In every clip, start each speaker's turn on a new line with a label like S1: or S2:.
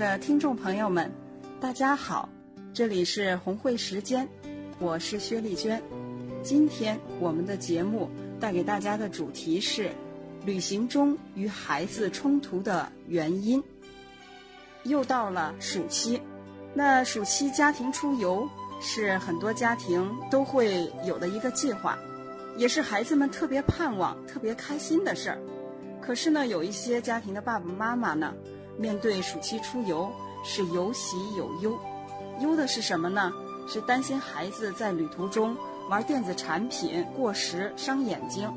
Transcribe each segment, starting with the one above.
S1: 的听众朋友们，大家好，这里是红会时间，我是薛丽娟。今天我们的节目带给大家的主题是旅行中与孩子冲突的原因。又到了暑期，那暑期家庭出游是很多家庭都会有的一个计划，也是孩子们特别盼望、特别开心的事儿。可是呢，有一些家庭的爸爸妈妈呢。面对暑期出游是有喜有忧，忧的是什么呢？是担心孩子在旅途中玩电子产品过时伤眼睛，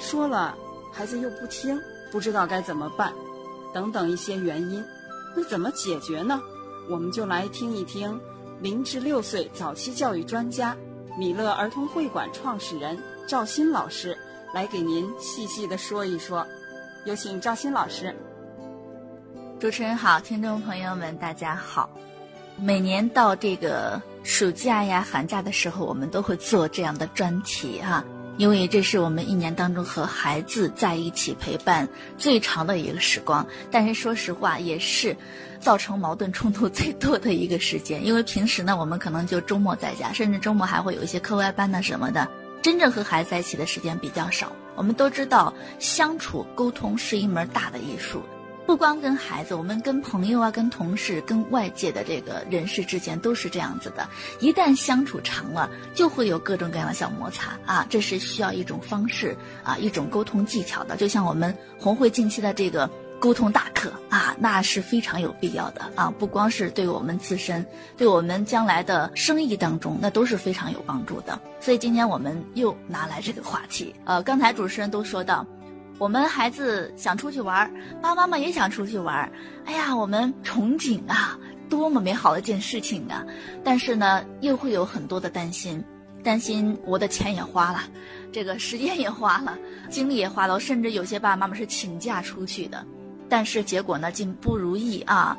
S1: 说了孩子又不听，不知道该怎么办，等等一些原因。那怎么解决呢？我们就来听一听零至六岁早期教育专家、米勒儿童会馆创始人赵鑫老师来给您细细的说一说。有请赵鑫老师。
S2: 主持人好，听众朋友们大家好。每年到这个暑假呀、寒假的时候，我们都会做这样的专题哈，因为这是我们一年当中和孩子在一起陪伴最长的一个时光。但是说实话，也是造成矛盾冲突最多的一个时间，因为平时呢，我们可能就周末在家，甚至周末还会有一些课外班呐什么的，真正和孩子在一起的时间比较少。我们都知道，相处沟通是一门大的艺术。不光跟孩子，我们跟朋友啊、跟同事、跟外界的这个人士之间都是这样子的。一旦相处长了，就会有各种各样的小摩擦啊，这是需要一种方式啊，一种沟通技巧的。就像我们红会近期的这个沟通大课啊，那是非常有必要的啊。不光是对我们自身，对我们将来的生意当中，那都是非常有帮助的。所以今天我们又拿来这个话题。呃，刚才主持人都说到。我们孩子想出去玩，爸爸妈妈也想出去玩。哎呀，我们憧憬啊，多么美好的一件事情啊！但是呢，又会有很多的担心，担心我的钱也花了，这个时间也花了，精力也花了，甚至有些爸爸妈妈是请假出去的，但是结果呢，竟不如意啊，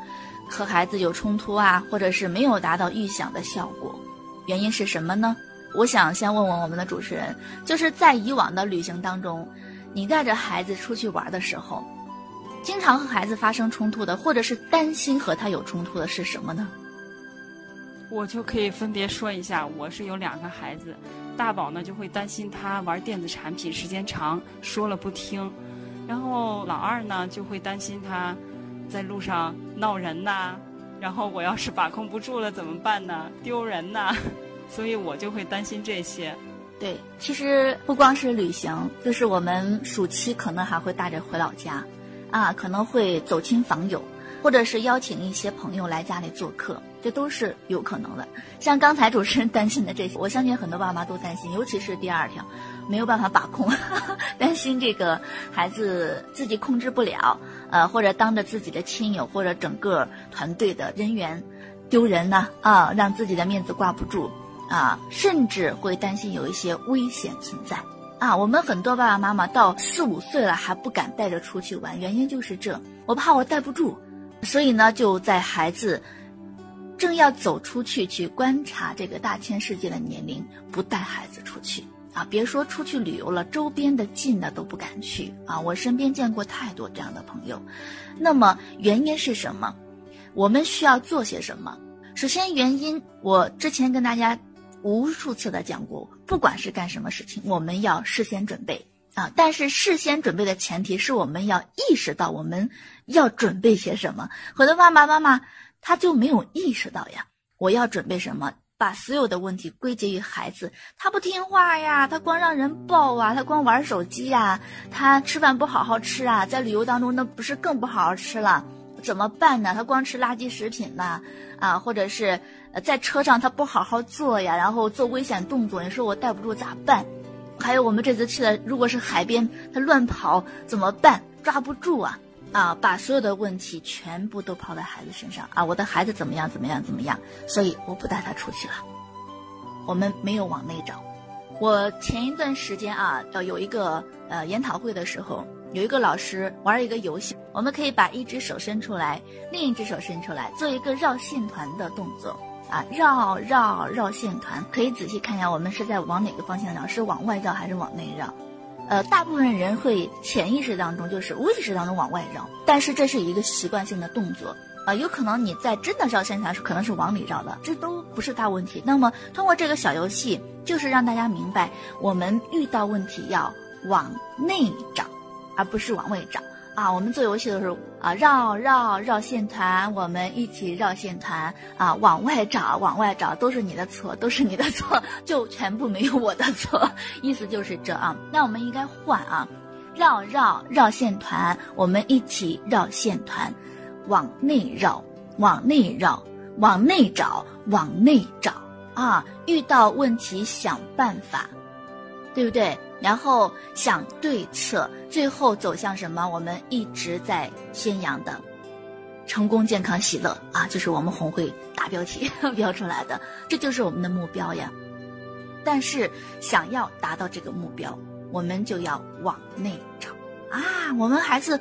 S2: 和孩子有冲突啊，或者是没有达到预想的效果。原因是什么呢？我想先问问我们的主持人，就是在以往的旅行当中。你带着孩子出去玩的时候，经常和孩子发生冲突的，或者是担心和他有冲突的是什么呢？
S1: 我就可以分别说一下，我是有两个孩子，大宝呢就会担心他玩电子产品时间长，说了不听，然后老二呢就会担心他在路上闹人呐，然后我要是把控不住了怎么办呢？丢人呐，所以我就会担心这些。
S2: 对，其实不光是旅行，就是我们暑期可能还会带着回老家，啊，可能会走亲访友，或者是邀请一些朋友来家里做客，这都是有可能的。像刚才主持人 担心的这些，我相信很多爸妈都担心，尤其是第二条，没有办法把控，担心这个孩子自己控制不了，呃，或者当着自己的亲友或者整个团队的人员丢人呢，啊，让自己的面子挂不住。啊，甚至会担心有一些危险存在啊！我们很多爸爸妈妈到四五岁了还不敢带着出去玩，原因就是这，我怕我带不住，所以呢，就在孩子正要走出去去观察这个大千世界的年龄，不带孩子出去啊！别说出去旅游了，周边的近的都不敢去啊！我身边见过太多这样的朋友，那么原因是什么？我们需要做些什么？首先，原因我之前跟大家。无数次的讲过，不管是干什么事情，我们要事先准备啊。但是事先准备的前提是我们要意识到我们要准备些什么。很多爸爸妈妈他就没有意识到呀，我要准备什么，把所有的问题归结于孩子，他不听话呀，他光让人抱啊，他光玩手机呀，他吃饭不好好吃啊，在旅游当中那不是更不好好吃了？怎么办呢？他光吃垃圾食品呢，啊，或者是。在车上他不好好坐呀，然后做危险动作，你说我带不住咋办？还有我们这次去的，如果是海边，他乱跑怎么办？抓不住啊啊，把所有的问题全部都抛在孩子身上啊，我的孩子怎么样怎么样怎么样，所以我不带他出去了。我们没有往内找。我前一段时间啊，要有一个呃研讨会的时候，有一个老师玩一个游戏，我们可以把一只手伸出来，另一只手伸出来，做一个绕线团的动作啊，绕绕绕线团。可以仔细看一下，我们是在往哪个方向绕？是往外绕还是往内绕？呃，大部分人会潜意识当中就是无意识当中往外绕，但是这是一个习惯性的动作。啊，有可能你在真的绕线团时，可能是往里绕的，这都不是大问题。那么通过这个小游戏，就是让大家明白，我们遇到问题要往内找，而不是往外找。啊，我们做游戏的时候啊，绕绕绕线团，我们一起绕线团啊，往外找，往外找，都是你的错，都是你的错，就全部没有我的错。意思就是这啊。那我们应该换啊，绕绕绕线团，我们一起绕线团。往内绕，往内绕，往内找，往内找啊！遇到问题想办法，对不对？然后想对策，最后走向什么？我们一直在宣扬的成功、健康、喜乐啊，就是我们红会大标题 标出来的，这就是我们的目标呀。但是想要达到这个目标，我们就要往内找啊！我们孩子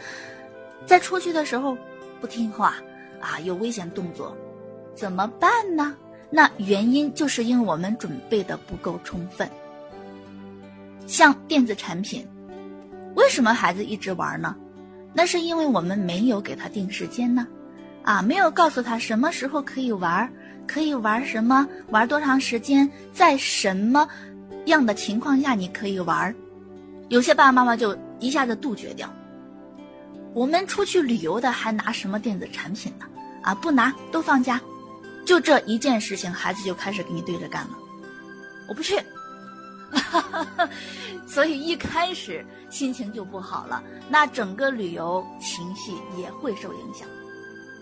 S2: 在出去的时候。不听话，啊，有危险动作，怎么办呢？那原因就是因为我们准备的不够充分。像电子产品，为什么孩子一直玩呢？那是因为我们没有给他定时间呢，啊，没有告诉他什么时候可以玩，可以玩什么，玩多长时间，在什么样的情况下你可以玩。有些爸爸妈妈就一下子杜绝掉。我们出去旅游的还拿什么电子产品呢？啊，不拿都放假，就这一件事情，孩子就开始跟你对着干了。我不去，所以一开始心情就不好了，那整个旅游情绪也会受影响。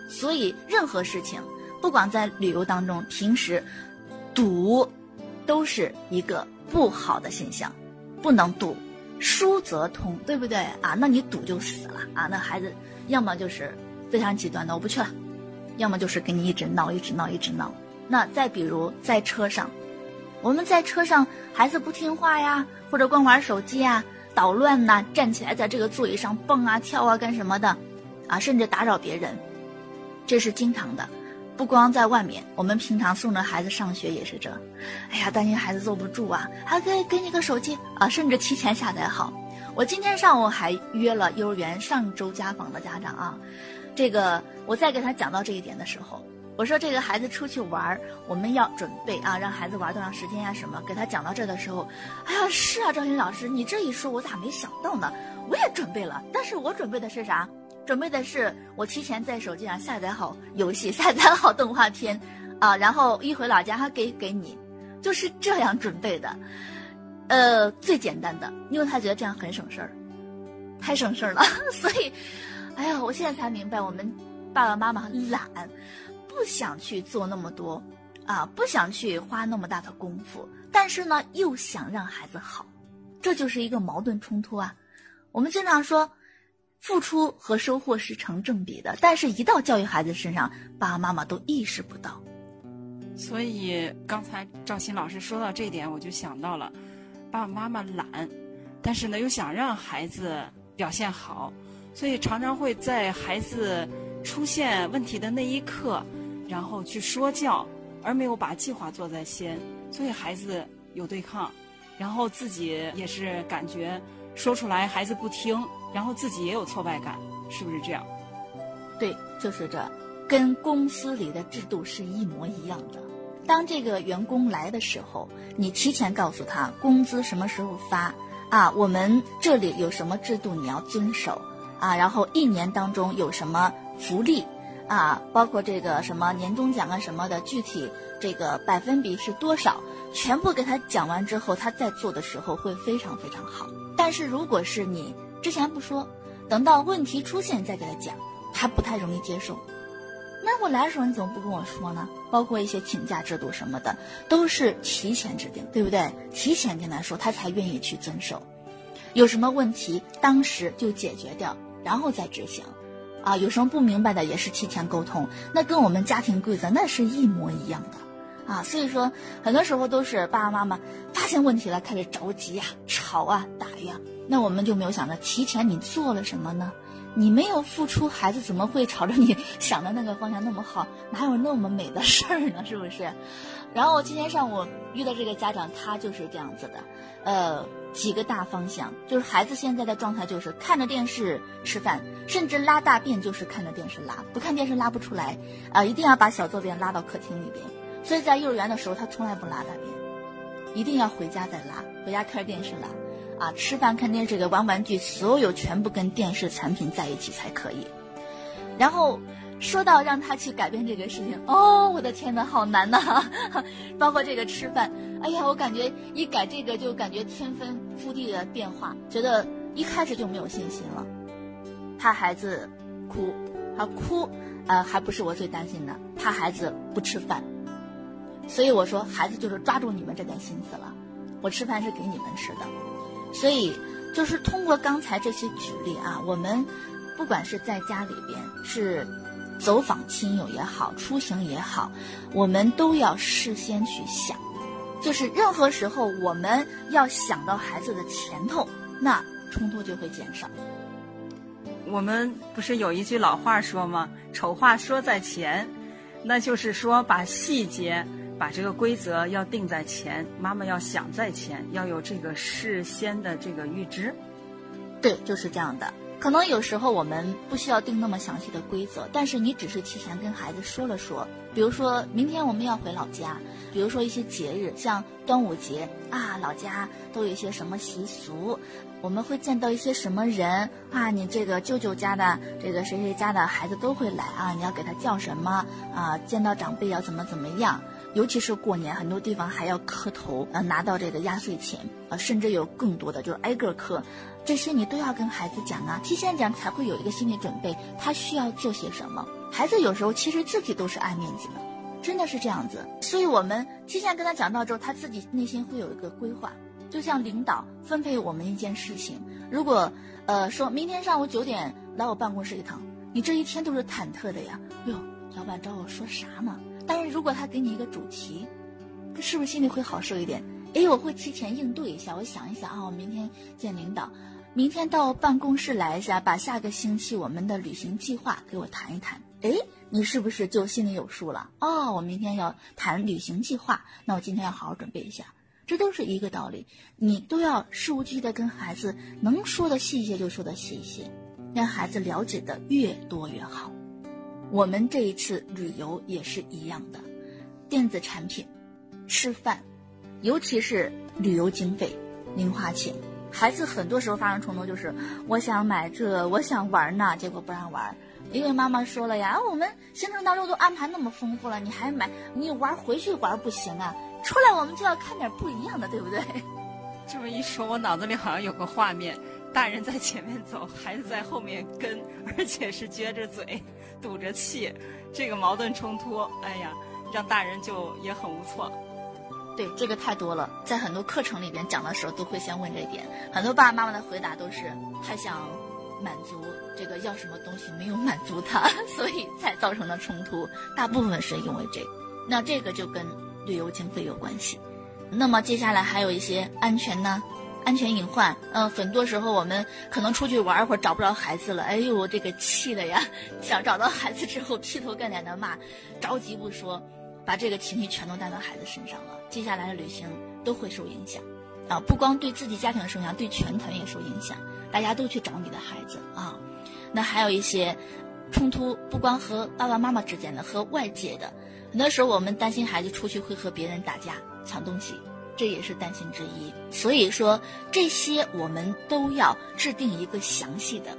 S2: 所以任何事情，不管在旅游当中，平时赌都是一个不好的现象，不能赌。输则通，对不对啊？那你赌就死了啊！那孩子要么就是非常极端的，我不去了；要么就是跟你一直闹，一直闹，一直闹。那再比如在车上，我们在车上孩子不听话呀，或者光玩手机啊，捣乱呐，站起来在这个座椅上蹦啊跳啊干什么的，啊，甚至打扰别人，这是经常的。不光在外面，我们平常送着孩子上学也是这。哎呀，担心孩子坐不住啊，还可以给你个手机啊，甚至提前下载好。我今天上午还约了幼儿园上周家访的家长啊，这个我在给他讲到这一点的时候，我说这个孩子出去玩，我们要准备啊，让孩子玩多长时间呀什么。给他讲到这的时候，哎呀，是啊，赵鑫老师，你这一说，我咋没想到呢？我也准备了，但是我准备的是啥？准备的是我提前在手机上下载好游戏，下载好动画片，啊，然后一回老家还给给你，就是这样准备的，呃，最简单的，因为他觉得这样很省事儿，太省事儿了，所以，哎呀，我现在才明白，我们爸爸妈妈懒，不想去做那么多，啊，不想去花那么大的功夫，但是呢，又想让孩子好，这就是一个矛盾冲突啊。我们经常说。付出和收获是成正比的，但是，一到教育孩子身上，爸爸妈妈都意识不到。
S1: 所以，刚才赵鑫老师说到这一点，我就想到了，爸爸妈妈懒，但是呢，又想让孩子表现好，所以常常会在孩子出现问题的那一刻，然后去说教，而没有把计划做在先，所以孩子有对抗，然后自己也是感觉说出来孩子不听。然后自己也有挫败感，是不是这样？
S2: 对，就是这，跟公司里的制度是一模一样的。当这个员工来的时候，你提前告诉他工资什么时候发啊？我们这里有什么制度你要遵守啊？然后一年当中有什么福利啊？包括这个什么年终奖啊什么的，具体这个百分比是多少？全部给他讲完之后，他在做的时候会非常非常好。但是如果是你，之前不说，等到问题出现再给他讲，他不太容易接受。那我来的时候你怎么不跟我说呢？包括一些请假制度什么的，都是提前制定，对不对？提前跟他说，他才愿意去遵守。有什么问题，当时就解决掉，然后再执行。啊，有什么不明白的也是提前沟通，那跟我们家庭规则那是一模一样的，啊，所以说很多时候都是爸爸妈妈发现问题了，开始着急呀、吵啊、打呀，那我们就没有想着提前你做了什么呢？你没有付出，孩子怎么会朝着你 想的那个方向那么好？哪有那么美的事儿呢？是不是？然后今天上午遇到这个家长，他就是这样子的，呃，几个大方向，就是孩子现在的状态就是看着电视吃饭，甚至拉大便就是看着电视拉，不看电视拉不出来，啊，一定要把小坐便拉到客厅里边。所以在幼儿园的时候，他从来不拉大便，一定要回家再拉，回家开着电视拉。啊，吃饭看电视玩玩具，所有全部跟电视产品在一起才可以。然后说到让他去改变这个事情，哦，我的天呐，好难呐！包括这个吃饭，哎呀，我感觉一改这个就感觉天翻覆地的变化，觉得一开始就没有信心了。怕孩子哭，啊哭，呃，还不是我最担心的，怕孩子不吃饭。所以我说，孩子就是抓住你们这点心思了，我吃饭是给你们吃的。所以，就是通过刚才这些举例啊，我们不管是在家里边是走访亲友也好，出行也好，我们都要事先去想，就是任何时候我们要想到孩子的前头，那冲突就会减少。
S1: 我们不是有一句老话说吗？丑话说在前，那就是说把细节。把这个规则要定在前，妈妈要想在前，要有这个事先的这个预知。
S2: 对，就是这样的。可能有时候我们不需要定那么详细的规则，但是你只是提前跟孩子说了说，比如说明天我们要回老家，比如说一些节日，像端午节啊，老家都有一些什么习俗，我们会见到一些什么人啊，你这个舅舅家的这个谁谁家的孩子都会来啊，你要给他叫什么啊？见到长辈要怎么怎么样？尤其是过年，很多地方还要磕头，呃，拿到这个压岁钱，啊，甚至有更多的就是挨个磕，这些你都要跟孩子讲啊，提前讲才会有一个心理准备，他需要做些什么。孩子有时候其实自己都是爱面子的，真的是这样子。所以我们提前跟他讲到之后，他自己内心会有一个规划。就像领导分配我们一件事情，如果呃说明天上午九点来我办公室一趟，你这一天都是忐忑的呀，哟，老板找我说啥呢？但是如果他给你一个主题，是不是心里会好受一点？哎，我会提前应对一下，我想一想啊，我明天见领导，明天到办公室来一下，把下个星期我们的旅行计划给我谈一谈。哎，你是不是就心里有数了？哦，我明天要谈旅行计划，那我今天要好好准备一下。这都是一个道理，你都要事无巨细的跟孩子能说的细一些就说的细一些，让孩子了解的越多越好。我们这一次旅游也是一样的，电子产品、吃饭，尤其是旅游经费、零花钱，孩子很多时候发生冲突，就是我想买这，我想玩呢，结果不让玩，因为妈妈说了呀，我们行程当中都安排那么丰富了，你还买，你玩回去玩不行啊，出来我们就要看点不一样的，对不对？
S1: 这 么一说，我脑子里好像有个画面，大人在前面走，孩子在后面跟，而且是撅着嘴。赌着气，这个矛盾冲突，哎呀，让大人就也很无措。
S2: 对，这个太多了，在很多课程里边讲的时候，都会先问这一点。很多爸爸妈妈的回答都是太想满足这个要什么东西没有满足他，所以才造成了冲突。大部分是因为这个，那这个就跟旅游经费有关系。那么接下来还有一些安全呢？安全隐患，嗯，很多时候我们可能出去玩一会儿找不着孩子了，哎呦，这个气的呀！想找到孩子之后劈头盖脸的骂，着急不说，把这个情绪全都带到孩子身上了。接下来的旅行都会受影响，啊，不光对自己家庭受影响，对全团也受影响。大家都去找你的孩子啊，那还有一些冲突，不光和爸爸妈妈之间的，和外界的，很多时候我们担心孩子出去会和别人打架、抢东西。这也是担心之一，所以说这些我们都要制定一个详细的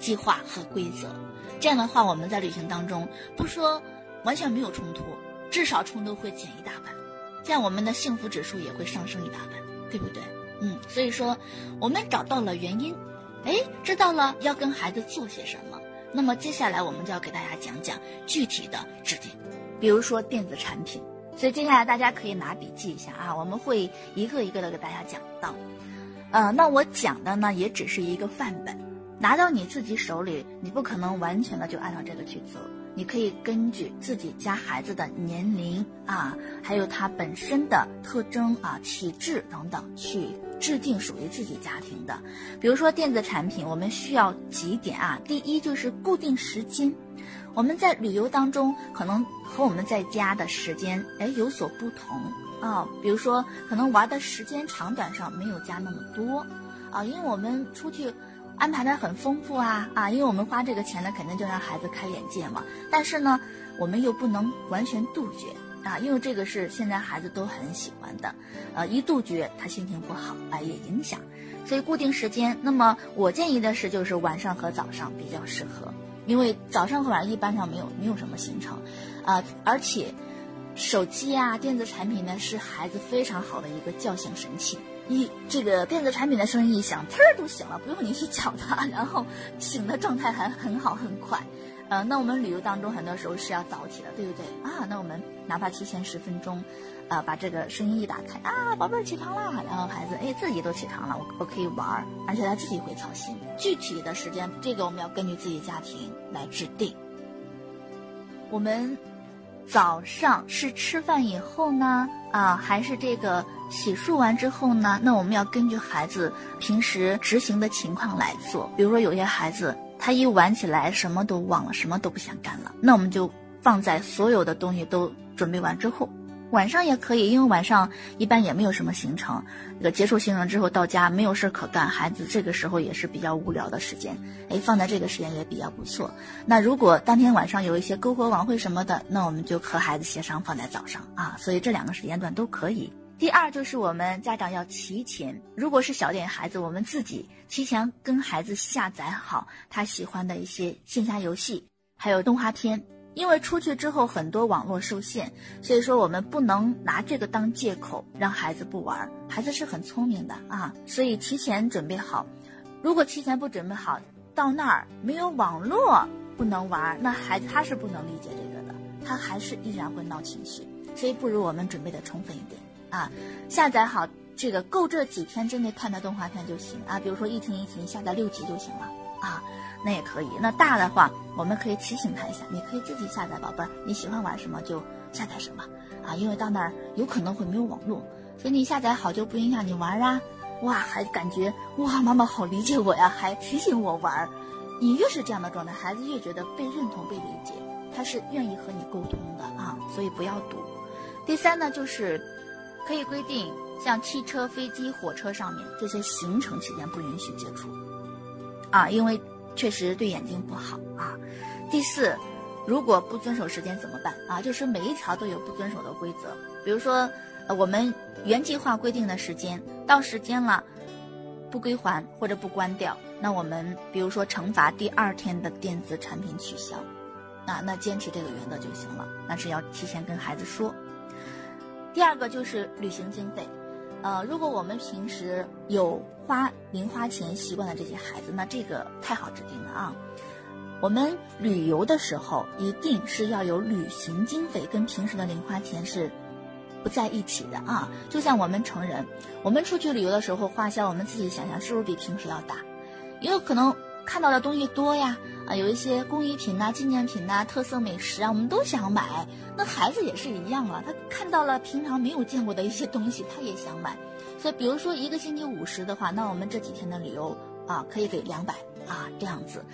S2: 计划和规则。这样的话，我们在旅行当中不说完全没有冲突，至少冲突会减一大半，这样我们的幸福指数也会上升一大半，对不对？嗯，所以说我们找到了原因，哎，知道了要跟孩子做些什么，那么接下来我们就要给大家讲讲具体的制定，比如说电子产品。所以接下来大家可以拿笔记一下啊，我们会一个一个的给大家讲到。呃，那我讲的呢也只是一个范本，拿到你自己手里，你不可能完全的就按照这个去做。你可以根据自己家孩子的年龄啊，还有他本身的特征啊、体质等等，去制定属于自己家庭的。比如说电子产品，我们需要几点啊？第一就是固定时间。我们在旅游当中，可能和我们在家的时间哎有所不同啊。比如说，可能玩的时间长短上没有家那么多啊，因为我们出去。安排的很丰富啊啊，因为我们花这个钱呢，肯定就让孩子开眼界嘛。但是呢，我们又不能完全杜绝啊，因为这个是现在孩子都很喜欢的，呃，一杜绝他心情不好啊，也影响。所以固定时间，那么我建议的是，就是晚上和早上比较适合，因为早上和晚上一般上没有没有什么行程，啊，而且手机啊电子产品呢是孩子非常好的一个叫醒神器。一这个电子产品的声音一响，呲儿都醒了，不用你去叫它，然后醒的状态还很好很快。呃，那我们旅游当中很多时候是要早起的，对不对啊？那我们哪怕提前十分钟，啊，把这个声音一打开啊，宝贝儿起床啦，然后孩子哎自己都起床了，我我可以玩儿，而且他自己会操心。具体的时间，这个我们要根据自己家庭来制定。我们早上是吃饭以后呢，啊，还是这个？洗漱完之后呢，那我们要根据孩子平时执行的情况来做。比如说，有些孩子他一玩起来什么都忘了，什么都不想干了，那我们就放在所有的东西都准备完之后，晚上也可以，因为晚上一般也没有什么行程。这个结束行程之后到家没有事可干，孩子这个时候也是比较无聊的时间，哎，放在这个时间也比较不错。那如果当天晚上有一些篝火晚会什么的，那我们就和孩子协商放在早上啊。所以这两个时间段都可以。第二就是我们家长要提前，如果是小点孩子，我们自己提前跟孩子下载好他喜欢的一些线下游戏，还有动画片。因为出去之后很多网络受限，所以说我们不能拿这个当借口让孩子不玩。孩子是很聪明的啊，所以提前准备好。如果提前不准备好，到那儿没有网络不能玩，那孩子他是不能理解这个的，他还是依然会闹情绪。所以不如我们准备的充分一点。啊，下载好这个够这几天之内看的动画片就行啊，比如说一停一集下载六集就行了啊，那也可以。那大的话，我们可以提醒他一下，你可以自己下载，宝贝儿，你喜欢玩什么就下载什么啊，因为到那儿有可能会没有网络，所以你下载好就不影响你玩啊。哇，还感觉哇，妈妈好理解我呀，还提醒我玩儿。你越是这样的状态，孩子越觉得被认同、被理解，他是愿意和你沟通的啊，所以不要赌。第三呢，就是。可以规定，像汽车、飞机、火车上面这些行程期间不允许接触，啊，因为确实对眼睛不好啊。第四，如果不遵守时间怎么办啊？就是每一条都有不遵守的规则，比如说，呃，我们原计划规定的时间到时间了，不归还或者不关掉，那我们比如说惩罚第二天的电子产品取消，啊，那坚持这个原则就行了，但是要提前跟孩子说。第二个就是旅行经费，呃，如果我们平时有花零花钱习惯的这些孩子，那这个太好制定了啊。我们旅游的时候一定是要有旅行经费，跟平时的零花钱是不在一起的啊。就像我们成人，我们出去旅游的时候花销，我们自己想想是不是比平时要大？也有可能看到的东西多呀。啊，有一些工艺品呐、纪念品呐、特色美食啊，我们都想买。那孩子也是一样了，他看到了平常没有见过的一些东西，他也想买。所以，比如说一个星期五十的话，那我们这几天的旅游啊，可以给两百啊这样子。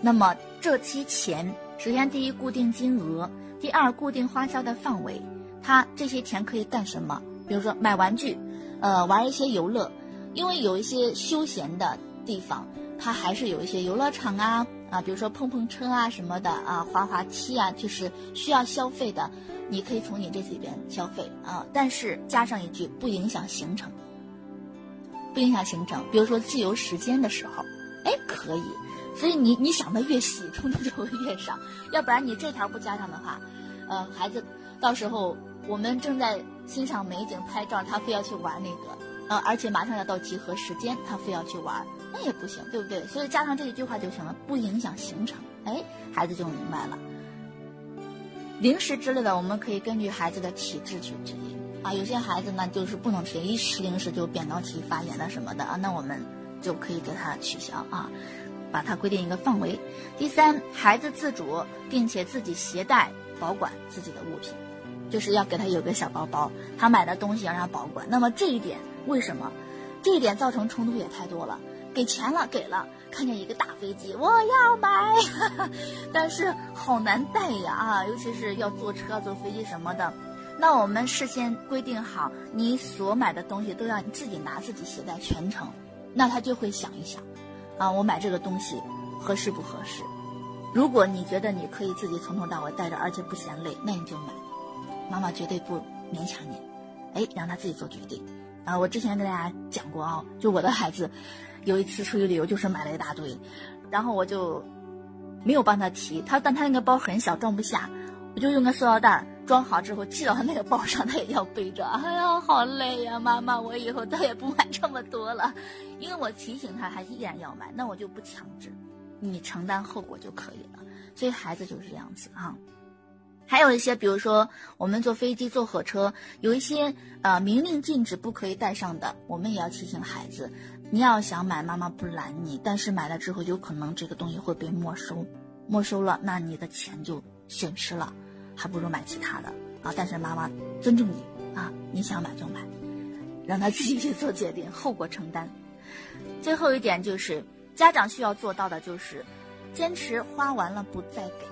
S2: 那么这期钱，首先第一固定金额，第二固定花销的范围。他这些钱可以干什么？比如说买玩具，呃，玩一些游乐，因为有一些休闲的地方，它还是有一些游乐场啊。啊，比如说碰碰车啊什么的啊，滑滑梯啊，就是需要消费的，你可以从你这里边消费啊。但是加上一句，不影响行程，不影响行程。比如说自由时间的时候，哎，可以。所以你你想的越细，冲突就会越少。要不然你这条不加上的话，呃，孩子到时候我们正在欣赏美景拍照，他非要去玩那个，呃，而且马上要到集合时间，他非要去玩。那也不行，对不对？所以加上这一句话就行了，不影响行程。哎，孩子就明白了。零食之类的，我们可以根据孩子的体质去制定啊。有些孩子呢，就是不能吃，一吃零食就扁桃体发炎了什么的啊，那我们就可以给他取消啊。把它规定一个范围。第三，孩子自主并且自己携带保管自己的物品，就是要给他有个小包包，他买的东西要让他保管。那么这一点为什么？这一点造成冲突也太多了。给钱了，给了，看见一个大飞机，我要买，但是好难带呀啊，尤其是要坐车、坐飞机什么的。那我们事先规定好，你所买的东西都要你自己拿、自己携带全程。那他就会想一想，啊，我买这个东西合适不合适？如果你觉得你可以自己从头到尾带着，而且不嫌累，那你就买。妈妈绝对不勉强你，哎，让他自己做决定。啊，我之前跟大家讲过啊，就我的孩子。有一次出去旅游，就是买了一大堆，然后我就没有帮他提，他但他那个包很小，装不下，我就用个塑料袋装好之后系到他那个包上，他也要背着。哎呀，好累呀，妈妈，我以后再也不买这么多了，因为我提醒他，还是依然要买，那我就不强制，你承担后果就可以了。所以孩子就是这样子啊。还有一些，比如说我们坐飞机、坐火车，有一些呃明令禁止不可以带上的，我们也要提醒孩子。你要想买，妈妈不拦你，但是买了之后有可能这个东西会被没收，没收了，那你的钱就损失了，还不如买其他的啊！但是妈妈尊重你啊，你想买就买，让他自己去做决定，后果承担。最后一点就是家长需要做到的就是，坚持花完了不再给，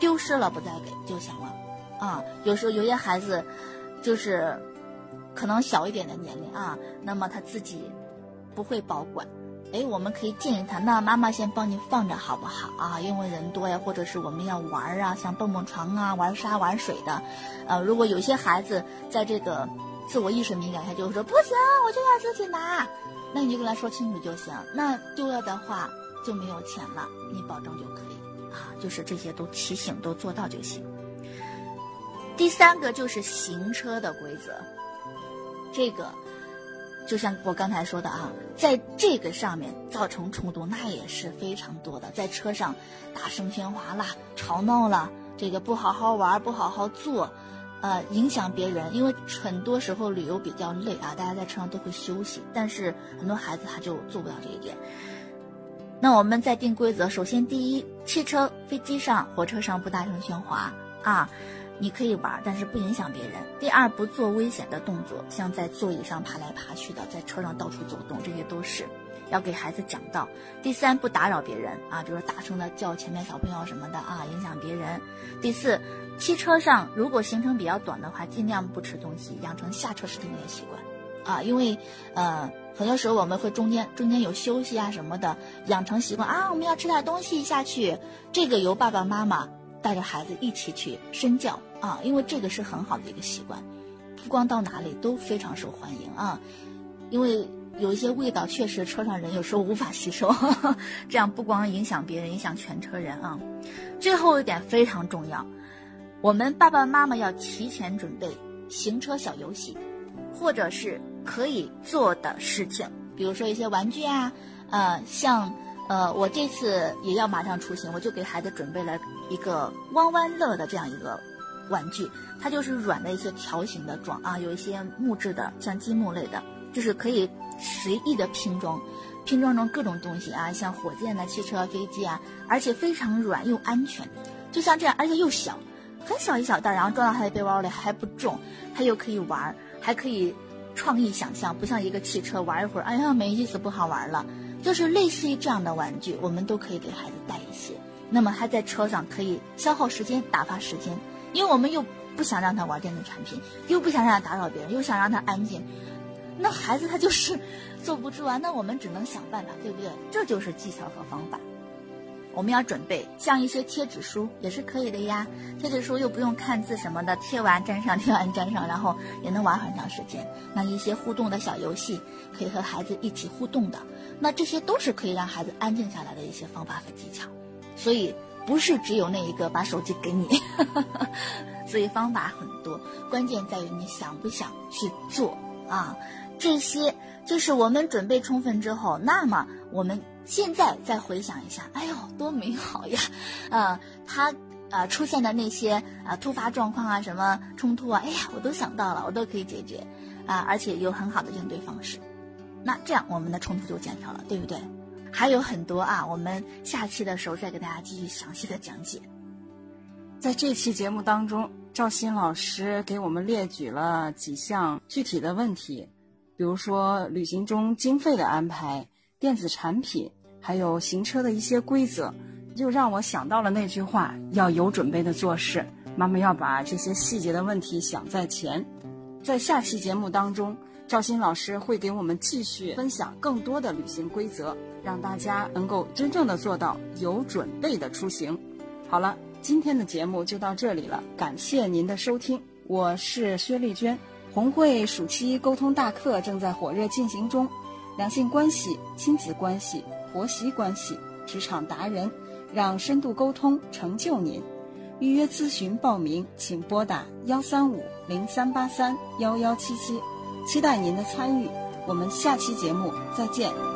S2: 丢失了不再给就行了啊！有时候有些孩子就是。可能小一点的年龄啊，那么他自己不会保管，哎，我们可以建议他，那妈妈先帮你放着好不好啊？因为人多呀，或者是我们要玩啊，像蹦蹦床啊、玩沙玩水的，呃，如果有些孩子在这个自我意识敏感，下就会说不行，我就要自己拿，那你就跟他说清楚就行。那丢了的话就没有钱了，你保证就可以啊，就是这些都提醒都做到就行。第三个就是行车的规则。这个，就像我刚才说的啊，在这个上面造成冲突，那也是非常多的。在车上大声喧哗啦，吵闹了，这个不好好玩，不好好坐，呃，影响别人。因为很多时候旅游比较累啊，大家在车上都会休息，但是很多孩子他就做不到这一点。那我们在定规则，首先第一，汽车、飞机上、火车上不大声喧哗啊。你可以玩，但是不影响别人。第二，不做危险的动作，像在座椅上爬来爬去的，在车上到处走动，这些都是要给孩子讲到。第三，不打扰别人啊，比如说大声的叫前面小朋友什么的啊，影响别人。第四，汽车上如果行程比较短的话，尽量不吃东西，养成下车吃东西的习惯啊，因为呃，很多时候我们会中间中间有休息啊什么的，养成习惯啊，我们要吃点东西下去，这个由爸爸妈妈。带着孩子一起去身教啊，因为这个是很好的一个习惯，不光到哪里都非常受欢迎啊。因为有一些味道确实车上人有时候无法吸收，这样不光影响别人，影响全车人啊。最后一点非常重要，我们爸爸妈妈要提前准备行车小游戏，或者是可以做的事情，比如说一些玩具啊，呃，像。呃，我这次也要马上出行，我就给孩子准备了一个弯弯乐的这样一个玩具，它就是软的一些条形的装啊，有一些木质的，像积木类的，就是可以随意的拼装，拼装成各种东西啊，像火箭呐、汽车、飞机啊，而且非常软又安全，就像这样，而且又小，很小一小袋，然后装到他的背包里还不重，他又可以玩，还可以创意想象，不像一个汽车玩一会儿，哎呀没意思，不好玩了。就是类似于这样的玩具，我们都可以给孩子带一些。那么他在车上可以消耗时间、打发时间，因为我们又不想让他玩电子产品，又不想让他打扰别人，又想让他安静。那孩子他就是 坐不住啊。那我们只能想办法，对不对？这就是技巧和方法。我们要准备像一些贴纸书也是可以的呀，贴纸书又不用看字什么的，贴完粘上，贴完粘上，然后也能玩很长时间。那一些互动的小游戏，可以和孩子一起互动的，那这些都是可以让孩子安静下来的一些方法和技巧。所以不是只有那一个把手机给你，所以方法很多，关键在于你想不想去做啊。这些就是我们准备充分之后，那么我们。现在再回想一下，哎呦，多美好呀！啊，他啊出现的那些啊突发状况啊，什么冲突啊，哎呀，我都想到了，我都可以解决啊，而且有很好的应对方式。那这样我们的冲突就减少了，对不对？还有很多啊，我们下期的时候再给大家继续详细的讲解。
S1: 在这期节目当中，赵鑫老师给我们列举了几项具体的问题，比如说旅行中经费的安排、电子产品，还有行车的一些规则，就让我想到了那句话：要有准备的做事。妈妈要把这些细节的问题想在前。在下期节目当中，赵鑫老师会给我们继续分享更多的旅行规则，让大家能够真正的做到有准备的出行。好了。今天的节目就到这里了，感谢您的收听，我是薛丽娟。红会暑期沟通大课正在火热进行中，两性关系、亲子关系、婆媳关系、职场达人，让深度沟通成就您。预约咨询报名，请拨打幺三五零三八三幺幺七七，期待您的参与。我们下期节目再见。